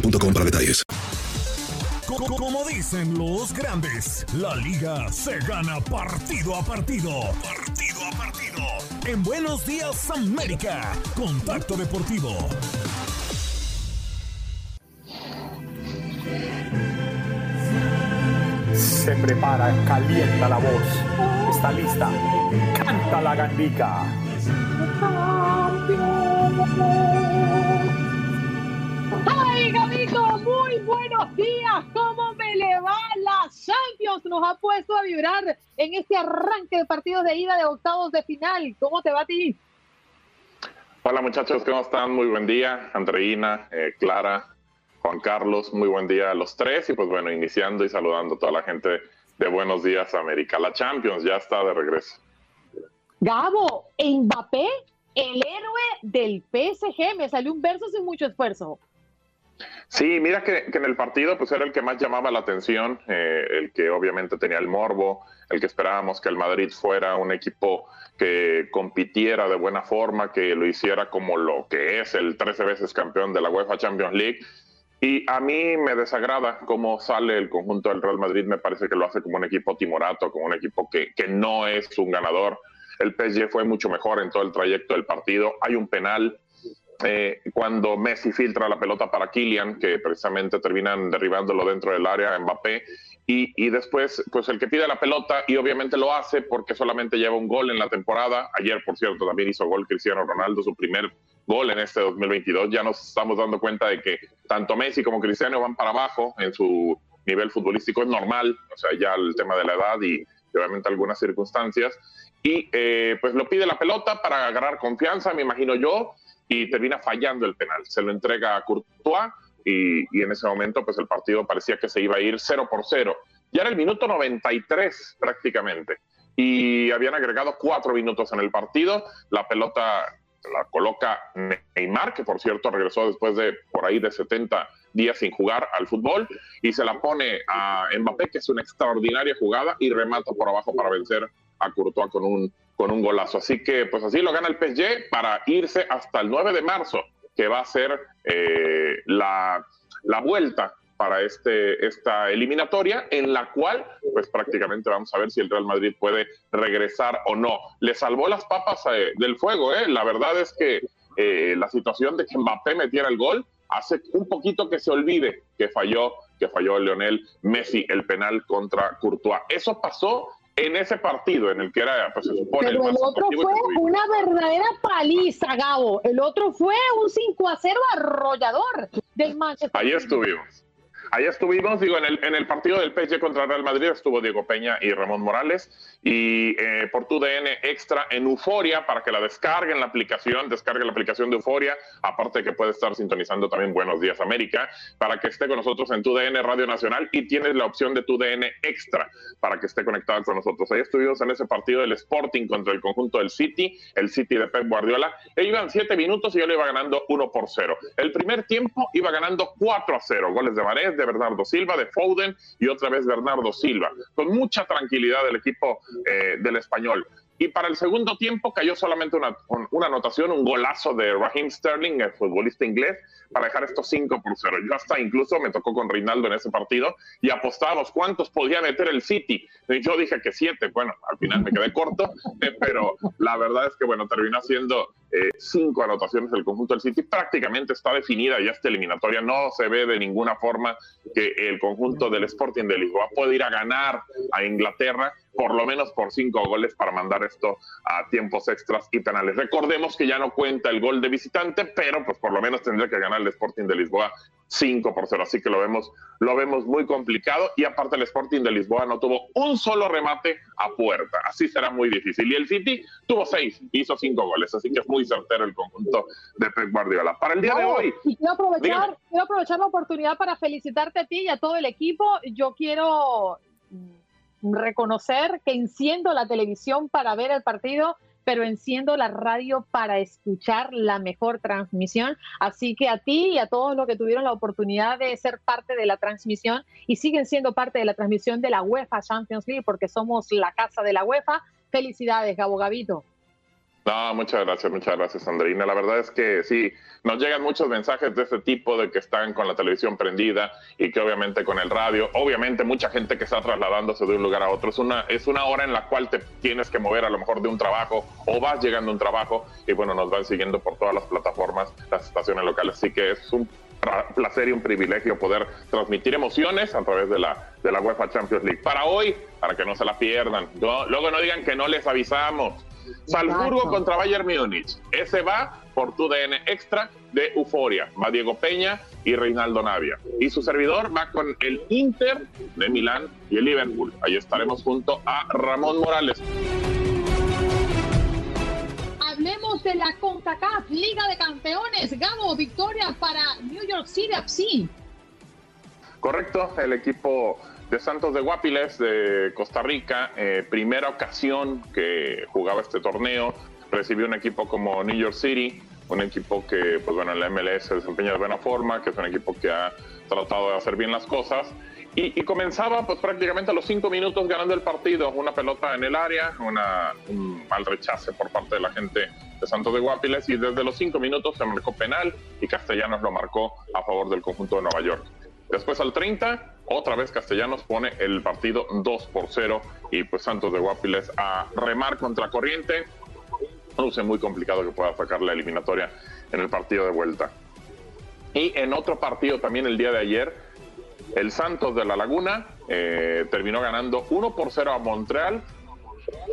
para detalles. Como dicen los grandes, la liga se gana partido a partido. Partido a partido. En Buenos Días América, Contacto Deportivo. Se prepara, calienta la voz. Está lista. Canta la gandica. ¡Ay, Gabito! Muy buenos días. ¿Cómo me le va la Champions? Nos ha puesto a vibrar en este arranque de partidos de ida de octavos de final. ¿Cómo te va a ti? Hola muchachos, ¿cómo están? Muy buen día. Andreina, eh, Clara, Juan Carlos, muy buen día a los tres. Y pues bueno, iniciando y saludando a toda la gente de Buenos Días América. La Champions ya está de regreso. Gabo, Mbappé, el héroe del PSG. Me salió un verso sin mucho esfuerzo. Sí, mira que, en el partido pues era el que más llamaba la atención, eh, el que obviamente tenía el morbo, el que esperábamos que el Madrid fuera un equipo que compitiera de buena forma, que lo hiciera como lo que es el 13 veces campeón de la UEFA Champions League. Y a mí me desagrada cómo sale el conjunto del Real Madrid, me parece que lo hace como un equipo timorato, como un equipo que, que no es un ganador. El PSG fue mucho mejor en todo el trayecto del partido. Hay un penal eh, cuando Messi filtra la pelota para Kylian, que precisamente terminan derribándolo dentro del área, Mbappé, y, y, después, pues el que pide la pelota, y obviamente lo hace porque solamente lleva un gol en la temporada. Ayer, por cierto, también hizo gol Cristiano Ronaldo, su primer gol en este 2022. Ya nos estamos dando cuenta de que tanto Messi como Cristiano van para abajo en su nivel futbolístico. Es normal, o sea, ya el tema de la edad y obviamente algunas circunstancias. Y eh, pues lo pide la pelota para agarrar confianza, me imagino yo, y termina fallando el penal. Se lo entrega a Courtois y, y, en ese momento pues el partido parecía que se iba a ir 0 por 0. Ya era el minuto 93 prácticamente y habían agregado cuatro minutos en el partido. La pelota la coloca Neymar, que por cierto regresó después de por ahí de 70 días sin jugar al fútbol, y se la pone a Mbappé, que es una extraordinaria jugada, y remata por abajo para vencer a Courtois con un con un golazo. Así que, pues así lo gana el PSG para irse hasta el 9 de marzo, que va a ser eh, la, la vuelta para este, esta eliminatoria, en la cual, pues prácticamente vamos a ver si el Real Madrid puede regresar o no. Le salvó las papas eh, del fuego, ¿eh? La verdad es que eh, la situación de que Mbappé metiera el gol hace un poquito que se olvide que falló, que falló Leonel Messi el penal contra Courtois. Eso pasó en ese partido en el que era, pues se supone. Pero el, otro fue una verdadera paliza, Gabo. El otro fue un 5 a 0 arrollador del Manchester. Ahí estuvimos. Ahí estuvimos, digo, en el, en el partido del PSG contra Real Madrid estuvo Diego Peña y Ramón Morales y eh, por tu DN extra en Euforia para que la descarguen la aplicación, descarguen la aplicación de Euforia, aparte que puede estar sintonizando también Buenos Días América, para que esté con nosotros en tu DN Radio Nacional y tienes la opción de tu DN extra para que esté conectado con nosotros. Ahí estuvimos en ese partido del Sporting contra el conjunto del City, el City de Pep Guardiola. E iban siete minutos y yo le iba ganando uno por cero. El primer tiempo iba ganando 4 a 0, goles de Varese, de Bernardo Silva, de Foden y otra vez Bernardo Silva. Con mucha tranquilidad del equipo eh, del español. Y para el segundo tiempo cayó solamente una, una anotación, un golazo de Raheem Sterling, el futbolista inglés, para dejar estos 5 por 0. Yo hasta incluso me tocó con Reinaldo en ese partido y apostábamos cuántos podía meter el City. Y yo dije que 7, bueno, al final me quedé corto, eh, pero la verdad es que, bueno, terminó siendo eh, cinco anotaciones del conjunto del City. Prácticamente está definida ya esta eliminatoria. No se ve de ninguna forma que el conjunto del Sporting de Lisboa pueda ir a ganar a Inglaterra por lo menos por cinco goles para mandar esto a tiempos extras y penales. Recordemos que ya no cuenta el gol de visitante, pero pues por lo menos tendría que ganar el Sporting de Lisboa 5 por 0, así que lo vemos, lo vemos muy complicado y aparte el Sporting de Lisboa no tuvo un solo remate a puerta, así será muy difícil. Y el City tuvo 6, hizo 5 goles, así que es muy certero el conjunto de Pep Guardiola. Para el día de hoy... quiero aprovechar, quiero aprovechar la oportunidad para felicitarte a ti y a todo el equipo. Yo quiero reconocer que enciendo la televisión para ver el partido, pero enciendo la radio para escuchar la mejor transmisión. Así que a ti y a todos los que tuvieron la oportunidad de ser parte de la transmisión y siguen siendo parte de la transmisión de la UEFA Champions League, porque somos la casa de la UEFA, felicidades, Gabo Gavito. No, muchas gracias, muchas gracias, Andreina. La verdad es que sí, nos llegan muchos mensajes de ese tipo, de que están con la televisión prendida y que obviamente con el radio, obviamente mucha gente que está trasladándose de un lugar a otro. Es una, es una hora en la cual te tienes que mover a lo mejor de un trabajo o vas llegando a un trabajo y bueno, nos van siguiendo por todas las plataformas, las estaciones locales. Así que es un placer y un privilegio poder transmitir emociones a través de la, de la UEFA Champions League. Para hoy, para que no se la pierdan. luego no digan que no les avisamos. Salzburgo contra Bayern Múnich. Ese va por tu DN extra de Euforia. Va Diego Peña y Reinaldo Navia. Y su servidor va con el Inter de Milán y el Liverpool. Ahí estaremos junto a Ramón Morales. Hablemos de la CONCACAF, Liga de Campeones. Gabo, victoria para New York City FC. Correcto, el equipo de Santos de Guapiles, de Costa Rica, eh, primera ocasión que jugaba este torneo, recibió un equipo como New York City, un equipo que, pues bueno, en la MLS se desempeña de buena forma, que es un equipo que ha tratado de hacer bien las cosas. Y, comenzaba pues prácticamente a los cinco minutos ganando el partido, una pelota en el área, un mal rechace por parte de la gente de Santos de Guapiles y desde los cinco minutos se marcó penal y Castellanos lo marcó a favor del conjunto de Nueva York. Después al 30, otra vez Castellanos pone el partido 2 por 0 y pues Santos de Guapiles a remar contra corriente. Sé, muy complicado que pueda sacar la eliminatoria en el partido de vuelta. Y en otro partido también el día de ayer, el Santos de la Laguna eh, terminó ganando 1 por 0 a Montreal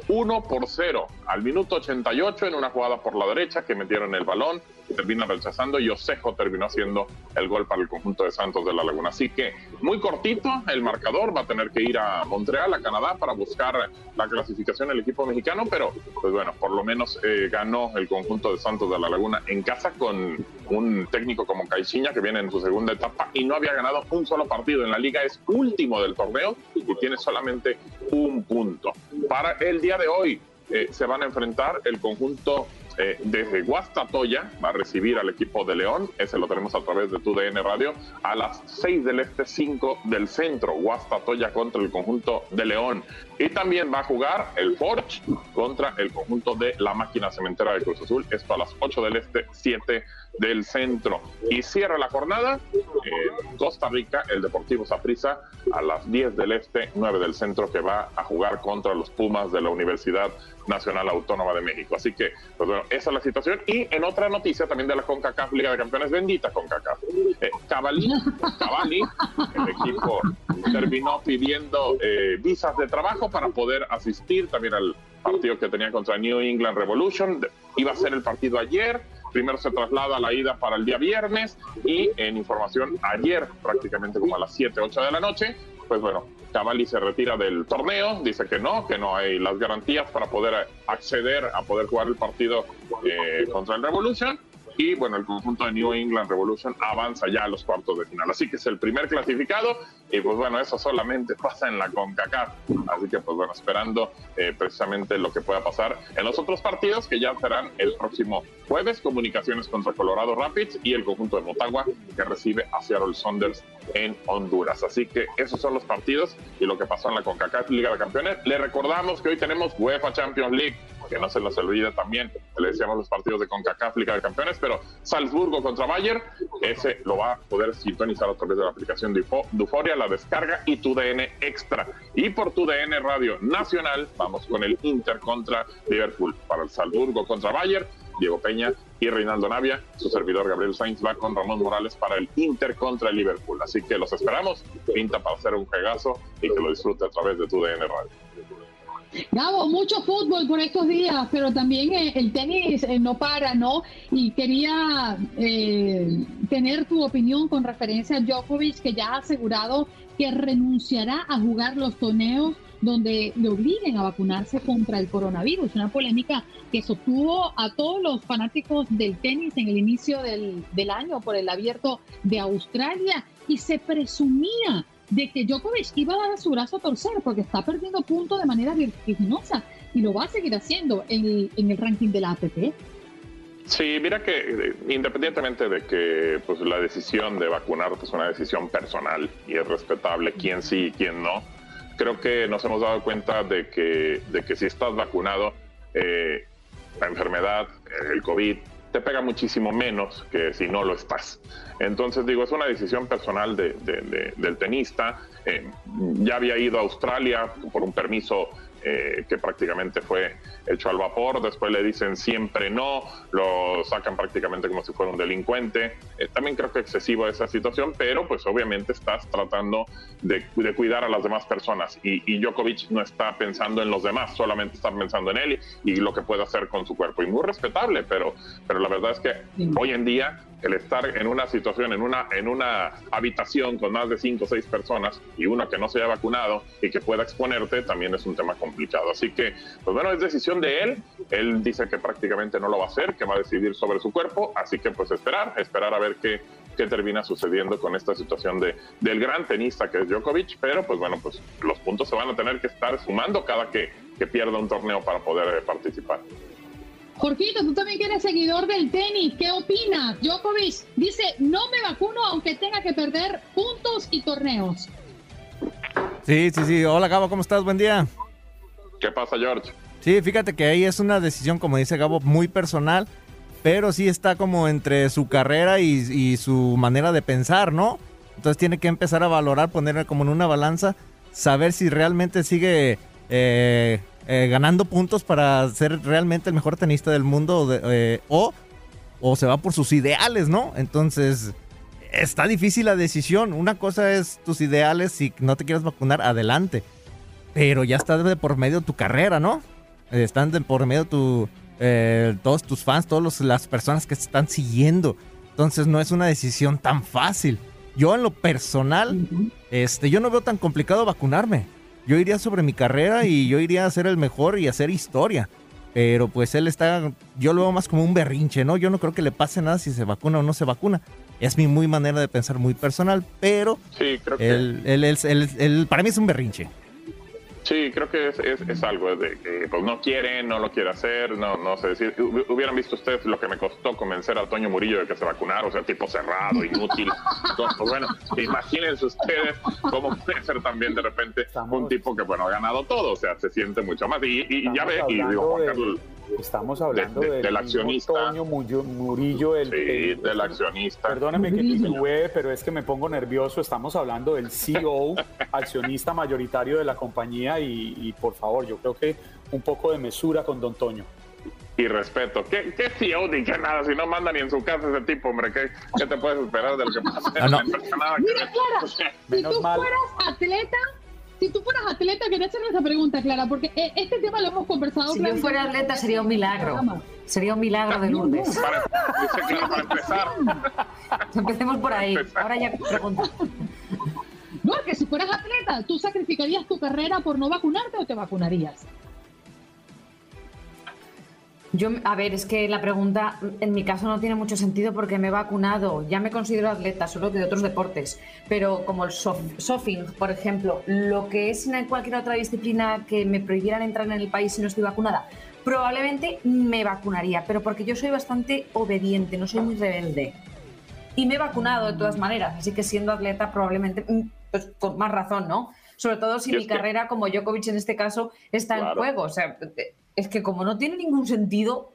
1 por 0 al minuto 88 en una jugada por la derecha que metieron el balón termina rechazando y Osejo terminó haciendo el gol para el conjunto de Santos de la Laguna. Así que muy cortito el marcador, va a tener que ir a Montreal, a Canadá, para buscar la clasificación del equipo mexicano, pero pues bueno, por lo menos eh, ganó el conjunto de Santos de la Laguna en casa con un técnico como Caixinha que viene en su segunda etapa y no había ganado un solo partido en la liga, es último del torneo y tiene solamente un punto. Para el día de hoy eh, se van a enfrentar el conjunto eh, desde Guastatoya va a recibir al equipo de León, ese lo tenemos a través de tu DN Radio, a las 6 del este, 5 del centro, Guastatoya contra el conjunto de León. Y también va a jugar el Forge contra el conjunto de la máquina cementera de Cruz Azul, esto a las 8 del este, 7 del centro. Y cierra la jornada en Costa Rica, el Deportivo Saprissa, a las 10 del este, 9 del centro, que va a jugar contra los Pumas de la Universidad Nacional Autónoma de México. Así que, pues bueno, esa es la situación. Y en otra noticia también de la CONCACAF Liga de Campeones, bendita CONCACAF. Eh, Cavalli, el equipo terminó pidiendo eh, visas de trabajo para poder asistir también al partido que tenía contra New England Revolution. Iba a ser el partido ayer, primero se traslada a la ida para el día viernes y en información ayer, prácticamente como a las 7, 8 de la noche, pues bueno, Cavalli se retira del torneo, dice que no, que no hay las garantías para poder acceder a poder jugar el partido eh, contra el Revolution. Y bueno, el conjunto de New England Revolution avanza ya a los cuartos de final. Así que es el primer clasificado y pues bueno, eso solamente pasa en la CONCACAF. Así que pues bueno, esperando eh, precisamente lo que pueda pasar en los otros partidos que ya serán el próximo jueves, comunicaciones contra Colorado Rapids y el conjunto de Motagua que recibe a Seattle Saunders en Honduras. Así que esos son los partidos y lo que pasó en la CONCACAF Liga de Campeones. Le recordamos que hoy tenemos UEFA Champions League que no se nos olvide también, le decíamos los partidos de CONCACAF Liga de Campeones, pero Salzburgo contra Bayern, ese lo va a poder sintonizar a través de la aplicación de Duforia, la descarga y tu DN Extra. Y por tu DN Radio Nacional, vamos con el Inter contra Liverpool. Para el Salzburgo contra Bayern, Diego Peña y Reinaldo Navia. Su servidor Gabriel Sainz va con Ramón Morales para el Inter contra el Liverpool. Así que los esperamos. Pinta para hacer un juegazo y que lo disfrute a través de tu DN Radio. Gabo, mucho fútbol por estos días, pero también eh, el tenis eh, no para, ¿no? Y quería eh, tener tu opinión con referencia a Djokovic, que ya ha asegurado que renunciará a jugar los torneos donde le obliguen a vacunarse contra el coronavirus. Una polémica que sostuvo a todos los fanáticos del tenis en el inicio del, del año por el abierto de Australia y se presumía de que Djokovic iba a dar su brazo a torcer porque está perdiendo puntos de manera vertiginosa y lo va a seguir haciendo en el, en el ranking de la ATP. Sí, mira que eh, independientemente de que pues, la decisión de vacunarte es una decisión personal y es respetable quién sí y quién no, creo que nos hemos dado cuenta de que, de que si estás vacunado, eh, la enfermedad, el COVID, te pega muchísimo menos que si no lo estás. Entonces digo, es una decisión personal de, del tenista. Eh, ya había ido a Australia por un permiso eh, que prácticamente fue hecho al vapor, después le dicen siempre no, lo sacan prácticamente como si fuera un delincuente. Eh, también creo que excesivo esa situación, pero pues obviamente estás tratando de, cuidar a las demás personas y, y, Djokovic no está pensando en los demás, solamente está pensando en él y, lo que puede hacer con su cuerpo. Y muy respetable, pero, pero la verdad es que hoy en día el estar en una situación, en una, en una habitación con más de cinco o seis personas y una que no se haya vacunado y que pueda exponerte, también es un tema complicado. Así que, pues bueno, es decisión de él. Él dice que prácticamente no lo va a hacer, que va a decidir sobre su cuerpo. Así que, pues esperar, esperar a ver qué, qué termina sucediendo con esta situación de, del gran tenista que es Djokovic. Pero, pues bueno, pues los puntos se van a tener que estar sumando cada que, que pierda un torneo para poder eh, participar. Jorgito, tú también que eres seguidor del tenis, ¿qué opinas? Djokovic dice, no me vacuno aunque tenga que perder puntos y torneos. Sí, sí, sí. Hola Gabo, ¿cómo estás? Buen día. ¿Qué pasa, George? Sí, fíjate que ahí es una decisión, como dice Gabo, muy personal, pero sí está como entre su carrera y, y su manera de pensar, ¿no? Entonces tiene que empezar a valorar, ponerla como en una balanza, saber si realmente sigue eh, eh, ganando puntos para ser realmente el mejor tenista del mundo de- eh, o, o se va por sus ideales, ¿no? Entonces está difícil la decisión. Una cosa es tus ideales, si no te quieres vacunar, adelante. Pero ya está de por medio tu carrera, ¿no? Eh, Están de por medio tu, eh, todos tus fans, todas las personas que te están siguiendo. Entonces no es una decisión tan fácil. Yo en lo personal, este, yo no veo tan complicado vacunarme. Yo iría sobre mi carrera y yo iría a ser el mejor y hacer historia. Pero pues él está, yo lo veo más como un berrinche, ¿no? Yo no creo que le pase nada si se vacuna o no se vacuna. Es mi muy manera de pensar muy personal, pero Sí, creo que... él, él- él- él- él- para mí es un berrinche. Sí, creo que es, es, es algo de que pues no quiere, no lo quiere hacer, no, no sé decir. Hubi- Hubieran visto ustedes lo que me costó convencer a Toño Murillo de que se vacunara, o sea, tipo cerrado, inútil. Entonces, pues bueno, imagínense ustedes cómo puede ser también de repente un tipo que, bueno, ha ganado todo, o sea, se siente mucho más. Y, y- y ya ve, y digo, Juan Carlos, Estamos hablando de- de- del del accionista. Toño Murillo, Murillo, el, sí, el- del accionista. Perdóname que titubee, pero es que me pongo nervioso. Estamos hablando del CEO, accionista mayoritario de la compañía y, y, por favor, yo creo que un poco de mesura con Don Toño. Y respeto. ¿Qué, qué CEO ni qué nada? Si no manda ni en su casa ese tipo, hombre, ¿qué, qué te puedes esperar de lo que pasa? Ah, no. Que Mira. Clara, O sea, si tú fueras atleta, si tú fueras atleta, quería hacerle esa pregunta, Clara, porque eh, este tema lo hemos conversado. Si Clara, yo fuera atleta sería un milagro. Sería un milagro de Lourdes. Para, empezar. Empecemos por ahí. Ahora ya pregunto. No, es que si fueras atleta, ¿tú sacrificarías tu carrera por no vacunarte o te vacunarías? Yo, a ver, es que la pregunta en mi caso no tiene mucho sentido porque me he vacunado, ya me considero atleta, solo que de otros deportes, pero como el surfing, por ejemplo, lo que es en cualquier otra disciplina que me prohibieran entrar en el país si no estoy vacunada, probablemente me vacunaría, pero porque yo soy bastante obediente, no soy muy rebelde. Y me he vacunado de todas maneras, así que siendo atleta probablemente, mm, pues con más razón, ¿no? Sobre todo si mi que- carrera, como Djokovic en este caso, está en juego. O sea, es que como no tiene ningún sentido,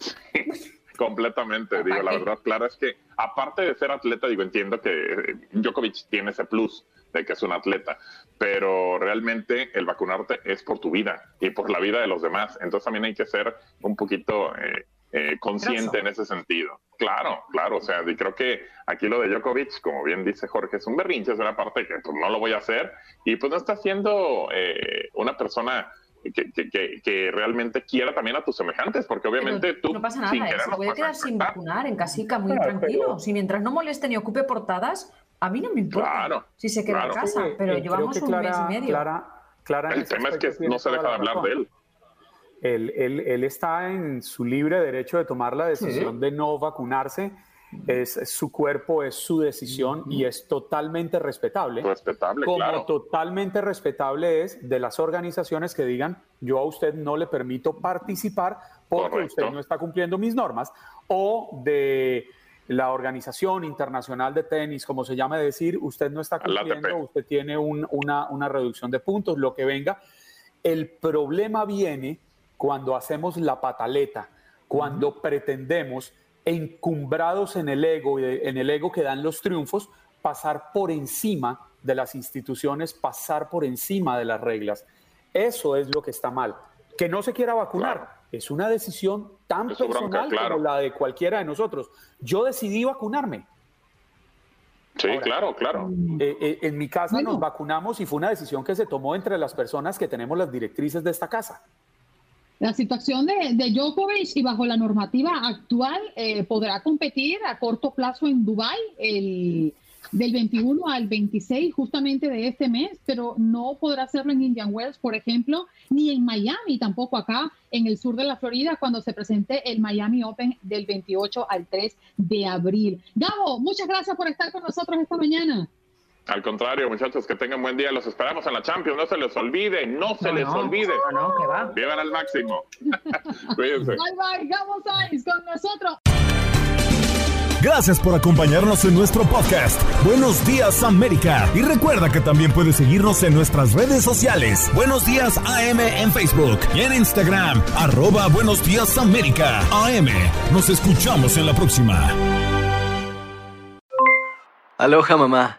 Completamente, digo, la verdad, Clara, es que aparte de ser atleta, digo, entiendo que eh, Djokovic tiene ese plus de que es un atleta, pero realmente el vacunarte es por tu vida y por la vida de los demás, entonces también hay que ser un poquito eh, eh, consciente en ese sentido. Claro, claro, o sea, y creo que aquí lo de Djokovic, como bien dice Jorge, es un berrinche, es una parte que pues no lo voy a hacer y pues no está siendo eh, una persona... Que, que- que- realmente quiera también a tus semejantes, porque obviamente tú no pasa sin nada. ¿eh? querer Se puede quedar sin vacunar en casica muy Claro, tranquilo. pero- Si mientras no moleste ni ocupe portadas, a mí no me importa Claro, si se queda claro. en casa. Pero eh, llevamos un mes y medio. Clara, Clara El tema es que no se deja de la hablar de él. Él, él- él está en su libre derecho de tomar la decisión de no vacunarse. Es, es su cuerpo, es su decisión y es totalmente respetable. Respetable, Como claro. totalmente respetable es de las organizaciones que digan, yo a usted no le permito participar porque Correcto. usted no está cumpliendo mis normas, o de la Organización Internacional de Tenis, como se llama decir, usted no está cumpliendo, usted tiene un- una, una reducción de puntos, lo que venga. El problema viene cuando hacemos la pataleta, cuando pretendemos, encumbrados en el ego, y en el ego que dan los triunfos, pasar por encima de las instituciones, pasar por encima de las reglas. Eso es lo que está mal. Que no se quiera vacunar es una decisión tan Es su bronca, personal claro. como la de cualquiera de nosotros. Yo decidí vacunarme. Sí, Ahora, claro, claro. Eh, eh, en mi casa nos vacunamos y fue una decisión que se tomó entre las personas que tenemos las directrices de esta casa. La situación de, de Djokovic y bajo la normativa actual eh, podrá competir a corto plazo en Dubái el, del 21 al 26 justamente de este mes, pero no podrá hacerlo en Indian Wells, por ejemplo, ni en Miami, tampoco acá en el sur de la Florida, cuando se presente el Miami Open del 28 al 3 de abril. Gabo, muchas gracias por estar con nosotros esta mañana. Al contrario, muchachos, que tengan buen día. Los esperamos en la Champions. No se les olvide, no se No, les no, olvide. no, no, que va. Vivan al máximo. Cuídense. Bye bye, Gabo Sainz con nosotros. Gracias por acompañarnos en nuestro podcast. Buenos días América. Y recuerda que también puedes seguirnos en nuestras redes sociales. Buenos días AM en Facebook y en Instagram. Arroba Buenos días América. AM. Nos escuchamos en la próxima. Aloha mamá,